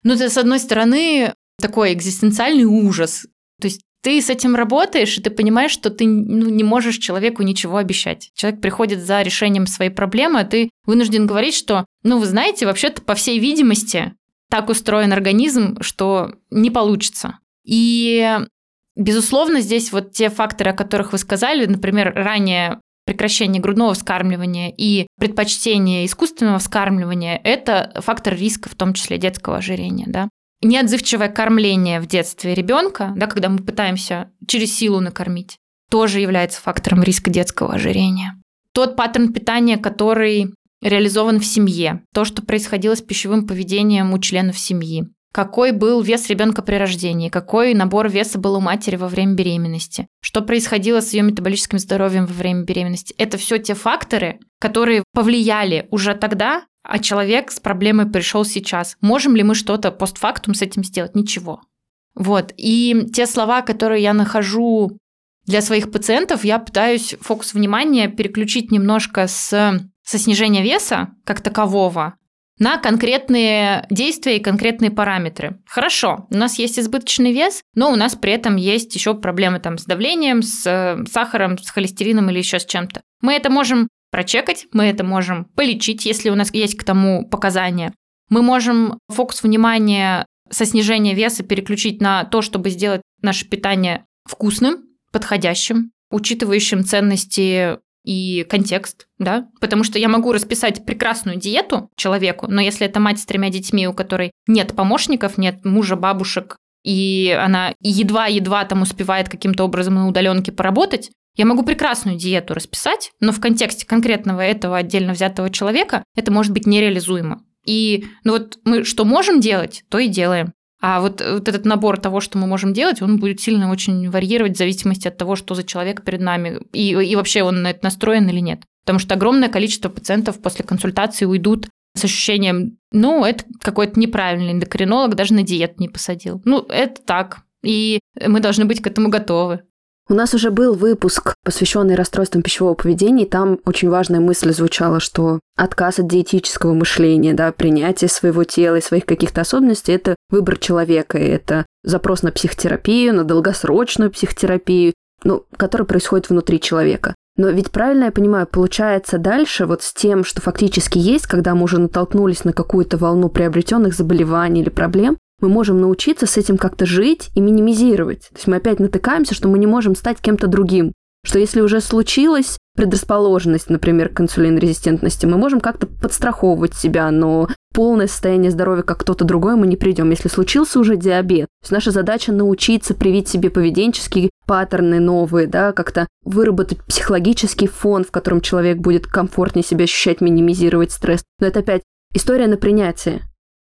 ну, это, с одной стороны, такой экзистенциальный ужас. То есть ты с этим работаешь, и ты понимаешь, что ты ну, не можешь человеку ничего обещать. Человек приходит за решением своей проблемы, а ты вынужден говорить, что, ну, вы знаете, вообще-то, по всей видимости, так устроен организм, что не получится. И, безусловно, здесь вот те факторы, о которых вы сказали, например, ранее прекращение грудного вскармливания и предпочтение искусственного вскармливания – это фактор риска, в том числе детского ожирения. Да? Неотзывчивое кормление в детстве ребенка, да, когда мы пытаемся через силу накормить, тоже является фактором риска детского ожирения. Тот паттерн питания, который реализован в семье, то, что происходило с пищевым поведением у членов семьи, какой был вес ребенка при рождении, какой набор веса был у матери во время беременности, что происходило с ее метаболическим здоровьем во время беременности. Это все те факторы, которые повлияли уже тогда, а человек с проблемой пришел сейчас. Можем ли мы что-то постфактум с этим сделать? Ничего. Вот. И те слова, которые я нахожу для своих пациентов, я пытаюсь фокус внимания переключить немножко с, со снижения веса как такового на конкретные действия и конкретные параметры. Хорошо, у нас есть избыточный вес, но у нас при этом есть еще проблемы там с давлением, с э, сахаром, с холестерином или еще с чем-то. Мы это можем прочекать, мы это можем полечить, если у нас есть к тому показания. Мы можем фокус внимания со снижения веса переключить на то, чтобы сделать наше питание вкусным, подходящим, учитывающим ценности и контекст, да, потому что я могу расписать прекрасную диету человеку, но если это мать с тремя детьми, у которой нет помощников, нет мужа, бабушек, и она едва-едва там успевает каким-то образом на удаленке поработать, я могу прекрасную диету расписать, но в контексте конкретного этого отдельно взятого человека это может быть нереализуемо. И ну вот мы что можем делать, то и делаем. А вот, вот этот набор того, что мы можем делать, он будет сильно очень варьировать в зависимости от того, что за человек перед нами, и, и вообще он на это настроен или нет. Потому что огромное количество пациентов после консультации уйдут с ощущением, ну, это какой-то неправильный эндокринолог, даже на диет не посадил. Ну, это так. И мы должны быть к этому готовы. У нас уже был выпуск, посвященный расстройствам пищевого поведения, и там очень важная мысль звучала, что отказ от диетического мышления, да, принятие своего тела и своих каких-то особенностей – это выбор человека, и это запрос на психотерапию, на долгосрочную психотерапию, ну, который происходит внутри человека. Но ведь правильно я понимаю, получается дальше вот с тем, что фактически есть, когда мы уже натолкнулись на какую-то волну приобретенных заболеваний или проблем, мы можем научиться с этим как-то жить и минимизировать. То есть мы опять натыкаемся, что мы не можем стать кем-то другим. Что если уже случилась предрасположенность, например, к инсулинорезистентности, мы можем как-то подстраховывать себя, но полное состояние здоровья, как кто-то другой, мы не придем. Если случился уже диабет, то есть наша задача научиться привить себе поведенческие паттерны новые, да, как-то выработать психологический фон, в котором человек будет комфортнее себя ощущать, минимизировать стресс. Но это опять история на принятие.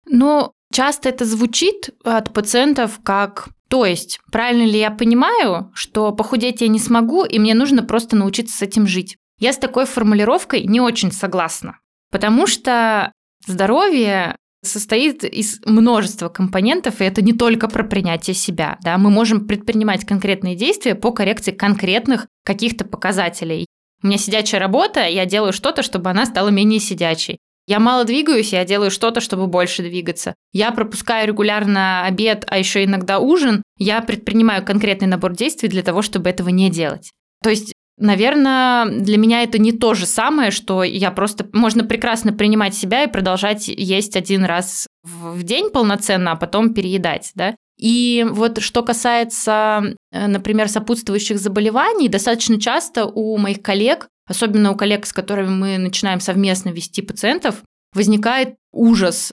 Но Часто это звучит от пациентов как то есть, правильно ли я понимаю, что похудеть я не смогу, и мне нужно просто научиться с этим жить? Я с такой формулировкой не очень согласна, потому что здоровье состоит из множества компонентов, и это не только про принятие себя. Да? Мы можем предпринимать конкретные действия по коррекции конкретных каких-то показателей. У меня сидячая работа, я делаю что-то, чтобы она стала менее сидячей. Я мало двигаюсь, я делаю что-то, чтобы больше двигаться. Я пропускаю регулярно обед, а еще иногда ужин. Я предпринимаю конкретный набор действий для того, чтобы этого не делать. То есть Наверное, для меня это не то же самое, что я просто... Можно прекрасно принимать себя и продолжать есть один раз в день полноценно, а потом переедать, да? И вот что касается, э, например, сопутствующих заболеваний, достаточно часто у моих коллег особенно у коллег, с которыми мы начинаем совместно вести пациентов, возникает ужас,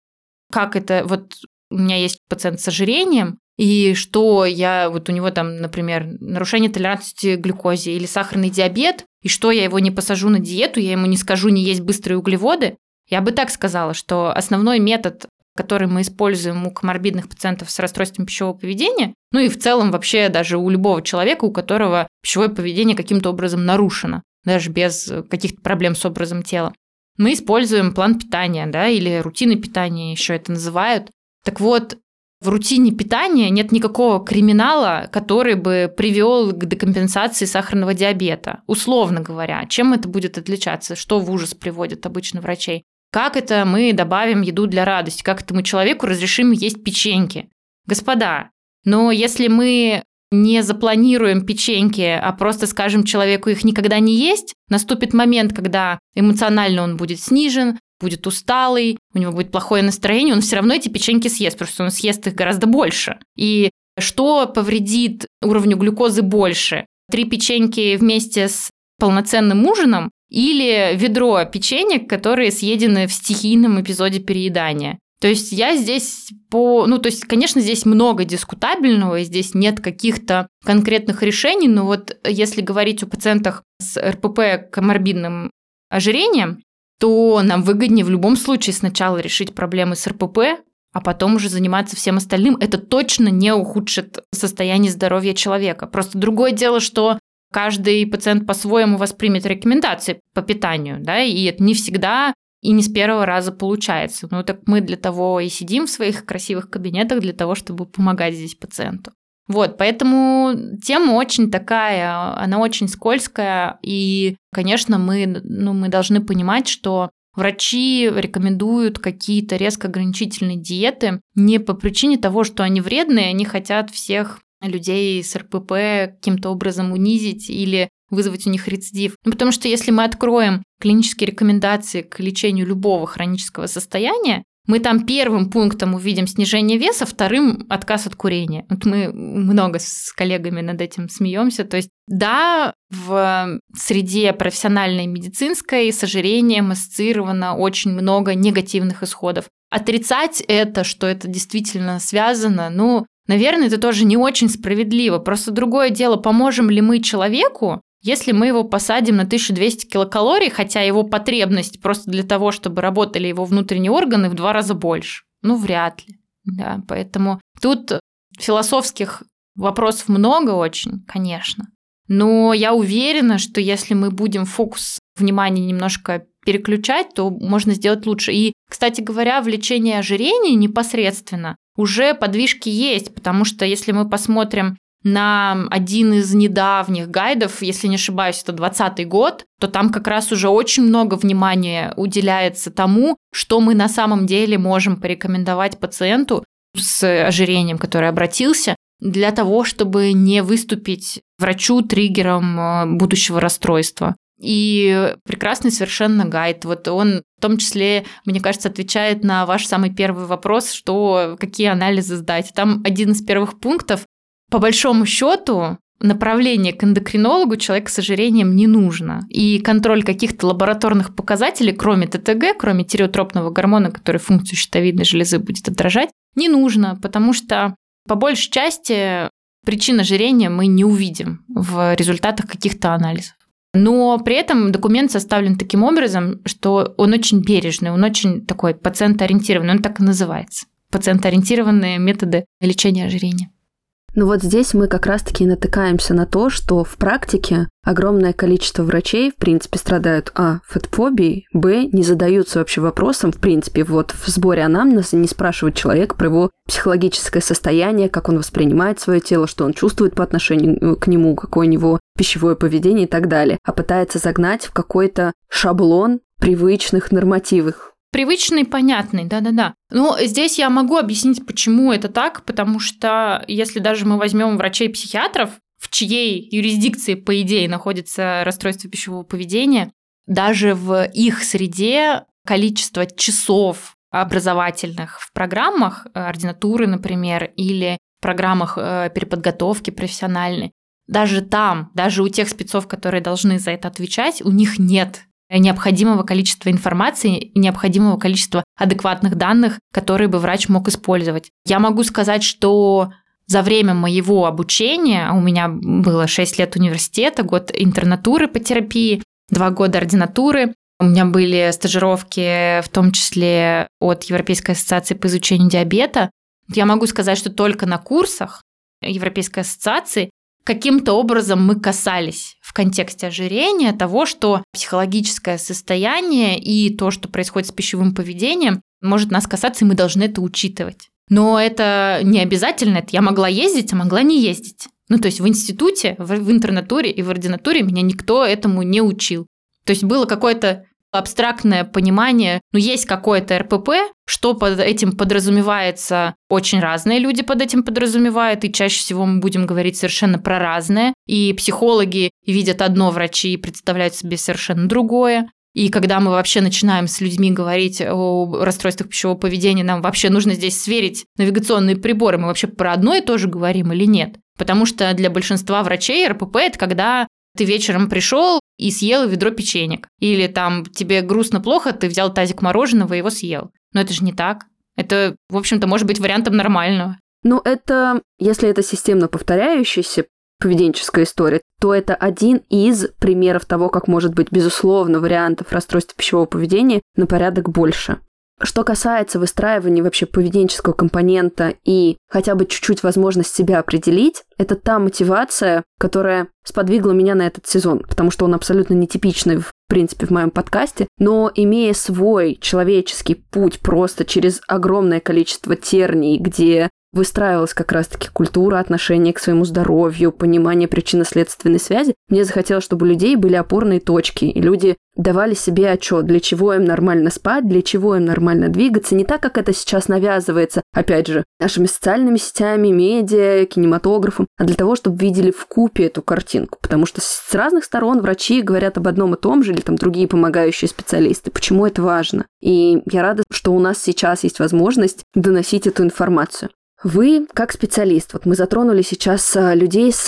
как это, вот у меня есть пациент с ожирением, и что я, вот у него там, например, нарушение толерантности к глюкозе или сахарный диабет, и что я его не посажу на диету, я ему не скажу не есть быстрые углеводы, я бы так сказала, что основной метод, который мы используем у коморбидных пациентов с расстройством пищевого поведения, ну и в целом вообще даже у любого человека, у которого пищевое поведение каким-то образом нарушено, даже без каких-то проблем с образом тела. Мы используем план питания, да, или рутины питания еще это называют. Так вот, в рутине питания нет никакого криминала, который бы привел к декомпенсации сахарного диабета. Условно говоря, чем это будет отличаться, что в ужас приводит обычно врачей. Как это мы добавим еду для радости, как это мы человеку разрешим есть печеньки. Господа, но если мы не запланируем печеньки, а просто скажем человеку их никогда не есть, наступит момент, когда эмоционально он будет снижен, будет усталый, у него будет плохое настроение, он все равно эти печеньки съест, просто он съест их гораздо больше. И что повредит уровню глюкозы больше? Три печеньки вместе с полноценным ужином или ведро печенек, которые съедены в стихийном эпизоде переедания? То есть я здесь по... Ну, то есть, конечно, здесь много дискутабельного, и здесь нет каких-то конкретных решений, но вот если говорить о пациентах с РПП коморбидным ожирением, то нам выгоднее в любом случае сначала решить проблемы с РПП, а потом уже заниматься всем остальным, это точно не ухудшит состояние здоровья человека. Просто другое дело, что каждый пациент по-своему воспримет рекомендации по питанию, да, и это не всегда и не с первого раза получается. Ну так мы для того и сидим в своих красивых кабинетах, для того, чтобы помогать здесь пациенту. Вот, поэтому тема очень такая, она очень скользкая, и, конечно, мы, ну, мы должны понимать, что Врачи рекомендуют какие-то резко ограничительные диеты не по причине того, что они вредные, они хотят всех людей с РПП каким-то образом унизить или вызвать у них рецидив. Ну, потому что если мы откроем клинические рекомендации к лечению любого хронического состояния, мы там первым пунктом увидим снижение веса, вторым отказ от курения. Вот мы много с коллегами над этим смеемся. То есть, да, в среде профессиональной медицинской с ожирением ассоциировано очень много негативных исходов. Отрицать это, что это действительно связано, ну, наверное, это тоже не очень справедливо. Просто другое дело, поможем ли мы человеку, если мы его посадим на 1200 килокалорий, хотя его потребность просто для того, чтобы работали его внутренние органы в два раза больше, ну, вряд ли. Да, поэтому тут философских вопросов много очень, конечно. Но я уверена, что если мы будем фокус внимания немножко переключать, то можно сделать лучше. И, кстати говоря, в лечении ожирения непосредственно уже подвижки есть, потому что если мы посмотрим на один из недавних гайдов, если не ошибаюсь, это 2020 год, то там как раз уже очень много внимания уделяется тому, что мы на самом деле можем порекомендовать пациенту с ожирением, который обратился, для того, чтобы не выступить врачу триггером э, будущего расстройства. И прекрасный совершенно гайд. Вот он в том числе, мне кажется, отвечает на ваш самый первый вопрос, что какие анализы сдать. Там один из первых пунктов по большому счету направление к эндокринологу человека с ожирением не нужно. И контроль каких-то лабораторных показателей, кроме ТТГ, кроме тиреотропного гормона, который функцию щитовидной железы будет отражать, не нужно, потому что по большей части причин ожирения мы не увидим в результатах каких-то анализов. Но при этом документ составлен таким образом, что он очень бережный, он очень такой пациентоориентированный, он так и называется. Пациентоориентированные методы лечения ожирения. Но вот здесь мы как раз-таки натыкаемся на то, что в практике огромное количество врачей, в принципе, страдают, а, фетфобией, б, не задаются вообще вопросом, в принципе, вот в сборе анамнеза не спрашивают человека про его психологическое состояние, как он воспринимает свое тело, что он чувствует по отношению к нему, какое у него пищевое поведение и так далее, а пытается загнать в какой-то шаблон привычных нормативов, Привычный, понятный, да-да-да. Но здесь я могу объяснить, почему это так, потому что если даже мы возьмем врачей-психиатров, в чьей юрисдикции, по идее, находится расстройство пищевого поведения, даже в их среде количество часов образовательных в программах э, ординатуры, например, или программах э, переподготовки профессиональной, даже там, даже у тех спецов, которые должны за это отвечать, у них нет необходимого количества информации и необходимого количества адекватных данных, которые бы врач мог использовать. Я могу сказать, что за время моего обучения, у меня было 6 лет университета, год интернатуры по терапии, 2 года ординатуры, у меня были стажировки, в том числе от Европейской ассоциации по изучению диабета. Я могу сказать, что только на курсах Европейской ассоциации каким-то образом мы касались в контексте ожирения того, что психологическое состояние и то, что происходит с пищевым поведением, может нас касаться, и мы должны это учитывать. Но это не обязательно, это я могла ездить, а могла не ездить. Ну, то есть в институте, в, в интернатуре и в ординатуре меня никто этому не учил. То есть было какое-то абстрактное понимание, ну, есть какое-то РПП, что под этим подразумевается, очень разные люди под этим подразумевают, и чаще всего мы будем говорить совершенно про разное, и психологи видят одно врачи представляют себе совершенно другое. И когда мы вообще начинаем с людьми говорить о расстройствах пищевого поведения, нам вообще нужно здесь сверить навигационные приборы. Мы вообще про одно и то же говорим или нет? Потому что для большинства врачей РПП – это когда ты вечером пришел и съел ведро печенек. Или там тебе грустно плохо, ты взял тазик мороженого и его съел. Но это же не так. Это, в общем-то, может быть вариантом нормального. Ну, это, если это системно повторяющаяся поведенческая история, то это один из примеров того, как может быть, безусловно, вариантов расстройства пищевого поведения на порядок больше. Что касается выстраивания вообще поведенческого компонента и хотя бы чуть-чуть возможность себя определить, это та мотивация, которая сподвигла меня на этот сезон, потому что он абсолютно нетипичный в принципе, в моем подкасте, но имея свой человеческий путь просто через огромное количество терний, где выстраивалась как раз-таки культура отношения к своему здоровью, понимание причинно-следственной связи, мне захотелось, чтобы у людей были опорные точки, и люди давали себе отчет, для чего им нормально спать, для чего им нормально двигаться, не так, как это сейчас навязывается, опять же, нашими социальными сетями, медиа, кинематографом, а для того, чтобы видели в купе эту картинку. Потому что с разных сторон врачи говорят об одном и том же, или там другие помогающие специалисты. Почему это важно? И я рада, что у нас сейчас есть возможность доносить эту информацию. Вы, как специалист, вот мы затронули сейчас а, людей с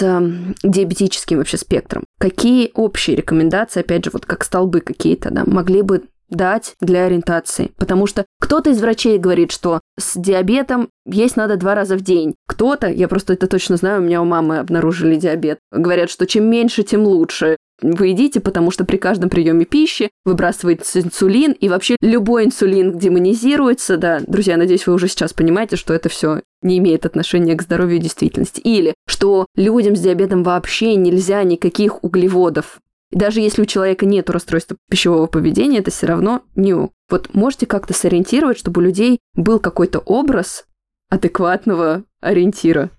диабетическим вообще спектром. Какие общие рекомендации, опять же, вот как столбы какие-то, да, могли бы дать для ориентации. Потому что кто-то из врачей говорит, что с диабетом есть надо два раза в день. Кто-то, я просто это точно знаю, у меня у мамы обнаружили диабет, говорят, что чем меньше, тем лучше вы едите, потому что при каждом приеме пищи выбрасывается инсулин, и вообще любой инсулин демонизируется, да, друзья, надеюсь, вы уже сейчас понимаете, что это все не имеет отношения к здоровью и действительности. Или что людям с диабетом вообще нельзя никаких углеводов. И даже если у человека нет расстройства пищевого поведения, это все равно не. Вот можете как-то сориентировать, чтобы у людей был какой-то образ адекватного ориентира?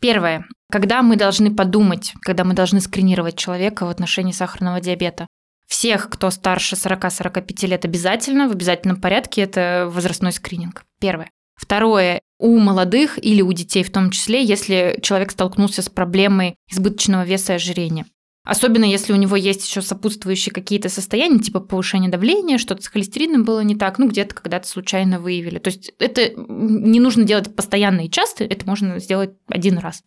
Первое. Когда мы должны подумать, когда мы должны скринировать человека в отношении сахарного диабета? Всех, кто старше 40-45 лет обязательно, в обязательном порядке, это возрастной скрининг. Первое. Второе. У молодых или у детей в том числе, если человек столкнулся с проблемой избыточного веса и ожирения. Особенно если у него есть еще сопутствующие какие-то состояния, типа повышения давления, что-то с холестерином было не так, ну где-то когда-то случайно выявили. То есть это не нужно делать постоянно и часто, это можно сделать один раз.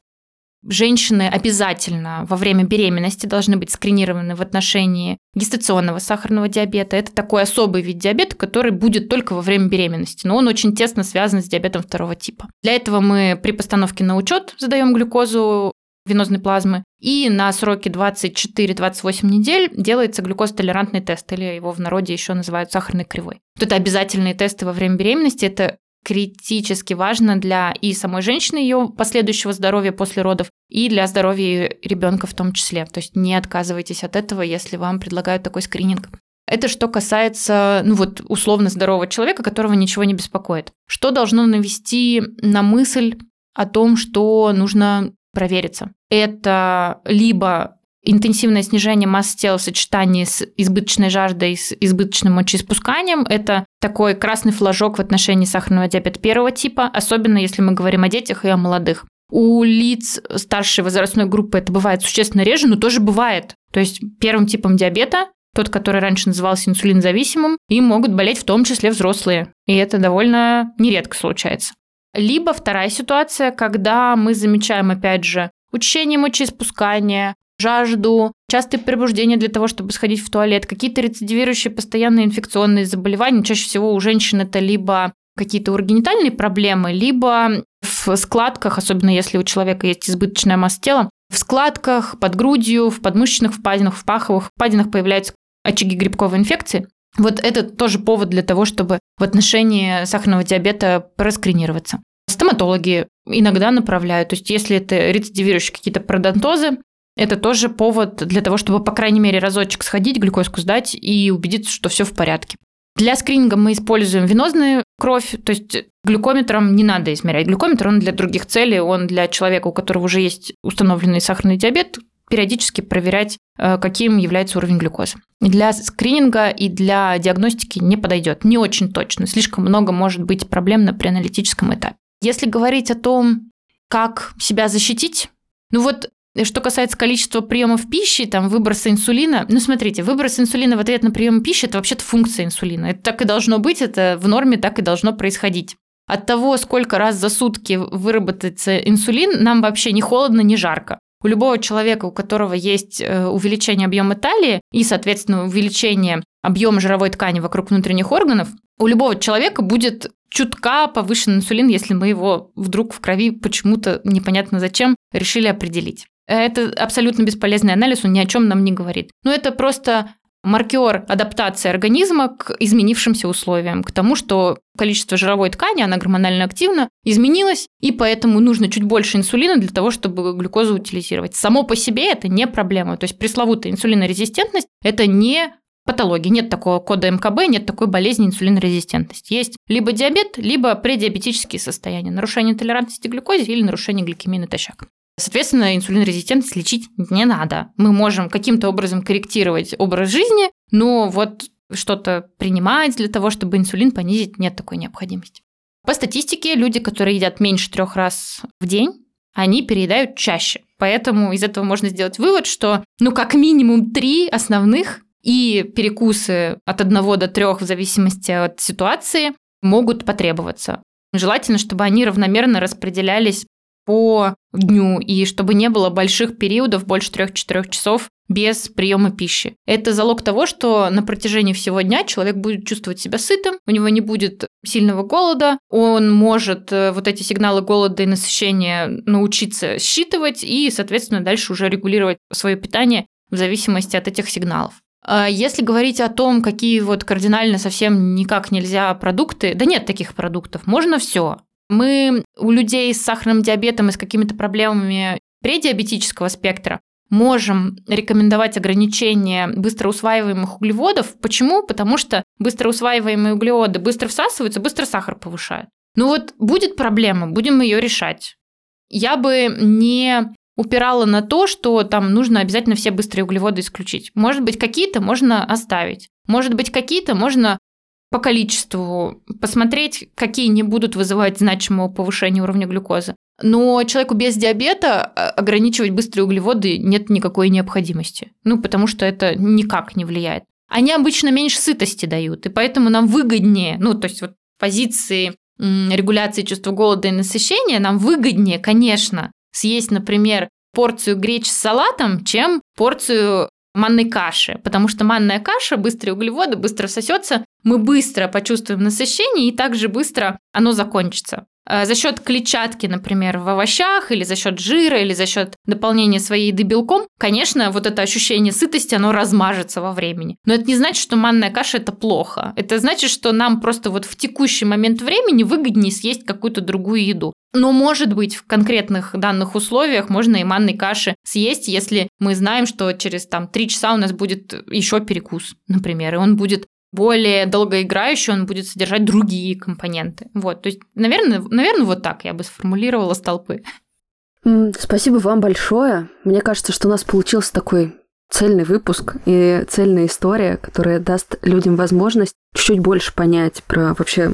Женщины обязательно во время беременности должны быть скринированы в отношении гестационного сахарного диабета. Это такой особый вид диабета, который будет только во время беременности, но он очень тесно связан с диабетом второго типа. Для этого мы при постановке на учет задаем глюкозу венозной плазмы, и на сроке 24-28 недель делается глюкозотолерантный тест, или его в народе еще называют сахарной кривой. Вот это обязательные тесты во время беременности, это критически важно для и самой женщины, ее последующего здоровья после родов, и для здоровья ребенка в том числе. То есть не отказывайтесь от этого, если вам предлагают такой скрининг. Это что касается, ну вот, условно здорового человека, которого ничего не беспокоит. Что должно навести на мысль о том, что нужно провериться. Это либо интенсивное снижение массы тела в сочетании с избыточной жаждой, с избыточным мочеиспусканием. Это такой красный флажок в отношении сахарного диабета первого типа, особенно если мы говорим о детях и о молодых. У лиц старшей возрастной группы это бывает существенно реже, но тоже бывает. То есть первым типом диабета тот, который раньше назывался инсулинозависимым, им могут болеть в том числе взрослые. И это довольно нередко случается. Либо вторая ситуация, когда мы замечаем, опять же, учащение мочеиспускания, жажду, частые пробуждения для того, чтобы сходить в туалет, какие-то рецидивирующие постоянные инфекционные заболевания. Чаще всего у женщин это либо какие-то урогенитальные проблемы, либо в складках, особенно если у человека есть избыточная масса тела, в складках, под грудью, в подмышечных впадинах, в паховых впадинах появляются очаги грибковой инфекции. Вот это тоже повод для того, чтобы в отношении сахарного диабета проскринироваться. Стоматологи иногда направляют, то есть если это рецидивирующие какие-то пародонтозы, это тоже повод для того, чтобы, по крайней мере, разочек сходить, глюкозку сдать и убедиться, что все в порядке. Для скрининга мы используем венозную кровь, то есть глюкометром не надо измерять. Глюкометр, он для других целей, он для человека, у которого уже есть установленный сахарный диабет, периодически проверять, э, каким является уровень глюкозы. Для скрининга и для диагностики не подойдет, не очень точно. Слишком много может быть проблем на преаналитическом этапе. Если говорить о том, как себя защитить, ну вот что касается количества приемов пищи, там выброса инсулина, ну смотрите, выброс инсулина в ответ на прием пищи это вообще-то функция инсулина. Это так и должно быть, это в норме так и должно происходить. От того, сколько раз за сутки выработается инсулин, нам вообще не холодно, не жарко. У любого человека, у которого есть э, увеличение объема талии и, соответственно, увеличение объема жировой ткани вокруг внутренних органов, у любого человека будет чутка повышенный инсулин, если мы его вдруг в крови почему-то непонятно зачем решили определить. Это абсолютно бесполезный анализ, он ни о чем нам не говорит. Но это просто маркер адаптации организма к изменившимся условиям, к тому, что количество жировой ткани, она гормонально активна, изменилось, и поэтому нужно чуть больше инсулина для того, чтобы глюкозу утилизировать. Само по себе это не проблема. То есть пресловутая инсулинорезистентность – это не патологии. Нет такого кода МКБ, нет такой болезни инсулинорезистентности. Есть либо диабет, либо предиабетические состояния, нарушение толерантности к глюкозе или нарушение гликемии натощак. Соответственно, инсулинорезистентность лечить не надо. Мы можем каким-то образом корректировать образ жизни, но вот что-то принимать для того, чтобы инсулин понизить, нет такой необходимости. По статистике, люди, которые едят меньше трех раз в день, они переедают чаще. Поэтому из этого можно сделать вывод, что ну как минимум три основных и перекусы от одного до трех в зависимости от ситуации могут потребоваться. Желательно, чтобы они равномерно распределялись по дню и чтобы не было больших периодов больше 3-4 часов без приема пищи. Это залог того, что на протяжении всего дня человек будет чувствовать себя сытым, у него не будет сильного голода, он может э, вот эти сигналы голода и насыщения научиться считывать и, соответственно, дальше уже регулировать свое питание в зависимости от этих сигналов. А если говорить о том, какие вот кардинально совсем никак нельзя продукты, да нет таких продуктов, можно все. Мы у людей с сахарным диабетом и с какими-то проблемами предиабетического спектра можем рекомендовать ограничение быстро усваиваемых углеводов. Почему? Потому что быстро усваиваемые углеводы быстро всасываются, быстро сахар повышают. Ну вот будет проблема, будем ее решать. Я бы не упирала на то, что там нужно обязательно все быстрые углеводы исключить. Может быть, какие-то можно оставить. Может быть, какие-то можно по количеству посмотреть, какие не будут вызывать значимого повышения уровня глюкозы. Но человеку без диабета а, ограничивать быстрые углеводы нет никакой необходимости. Ну, потому что это никак не влияет. Они обычно меньше сытости дают, и поэтому нам выгоднее, ну, то есть вот позиции регуляции чувства голода и насыщения нам выгоднее, конечно, съесть, например, порцию греч с салатом, чем порцию манной каши, потому что манная каша, быстрые углеводы, быстро сосется, мы быстро почувствуем насыщение и также быстро оно закончится. А за счет клетчатки, например, в овощах, или за счет жира, или за счет дополнения своей еды белком, конечно, вот это ощущение сытости, оно размажется во времени. Но это не значит, что манная каша это плохо. Это значит, что нам просто вот в текущий момент времени выгоднее съесть какую-то другую еду. Но, может быть, в конкретных данных условиях можно и манной каши съесть, если мы знаем, что через там три часа у нас будет еще перекус, например, и он будет более долгоиграющий, он будет содержать другие компоненты. Вот, то есть, наверное, наверное, вот так я бы сформулировала столпы. Спасибо вам большое. Мне кажется, что у нас получился такой цельный выпуск и цельная история, которая даст людям возможность чуть-чуть больше понять про вообще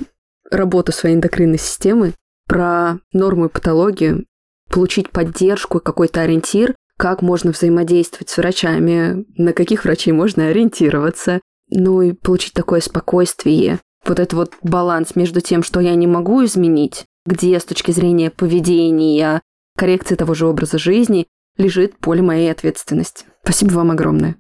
работу своей эндокринной системы, про норму и патологию, получить поддержку какой-то ориентир, как можно взаимодействовать с врачами, на каких врачей можно ориентироваться, ну и получить такое спокойствие, вот этот вот баланс между тем, что я не могу изменить, где с точки зрения поведения, коррекции того же образа жизни лежит поле моей ответственности. Спасибо вам огромное.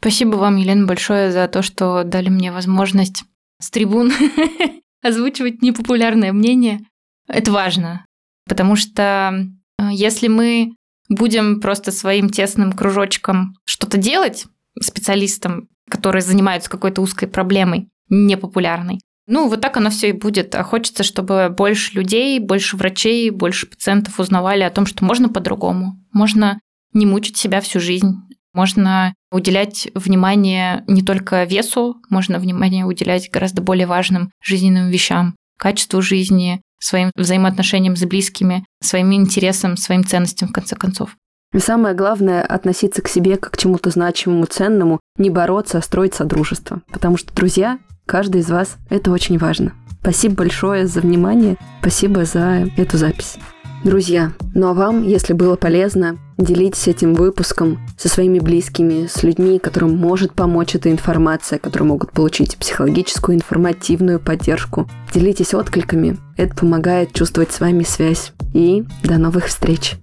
Спасибо вам, Елена, большое за то, что дали мне возможность с трибун озвучивать непопулярное мнение. Это важно, потому что э, если мы будем просто своим тесным кружочком что-то делать, специалистам, которые занимаются какой-то узкой проблемой, непопулярной. Ну, вот так оно все и будет. А хочется, чтобы больше людей, больше врачей, больше пациентов узнавали о том, что можно по-другому. Можно не мучить себя всю жизнь. Можно уделять внимание не только весу, можно внимание уделять гораздо более важным жизненным вещам, качеству жизни, своим взаимоотношениям с близкими, своим интересам, своим ценностям, в конце концов. И самое главное – относиться к себе как к чему-то значимому, ценному, не бороться, а строить содружество. Потому что, друзья, каждый из вас – это очень важно. Спасибо большое за внимание, спасибо за эту запись. Друзья, ну а вам, если было полезно, делитесь этим выпуском со своими близкими, с людьми, которым может помочь эта информация, которые могут получить психологическую, информативную поддержку. Делитесь откликами, это помогает чувствовать с вами связь. И до новых встреч!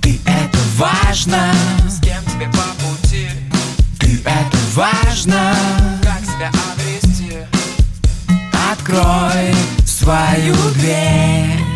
Ты это важно, с кем тебе по пути. Ты это важно, как себя обрести. Открой свою дверь.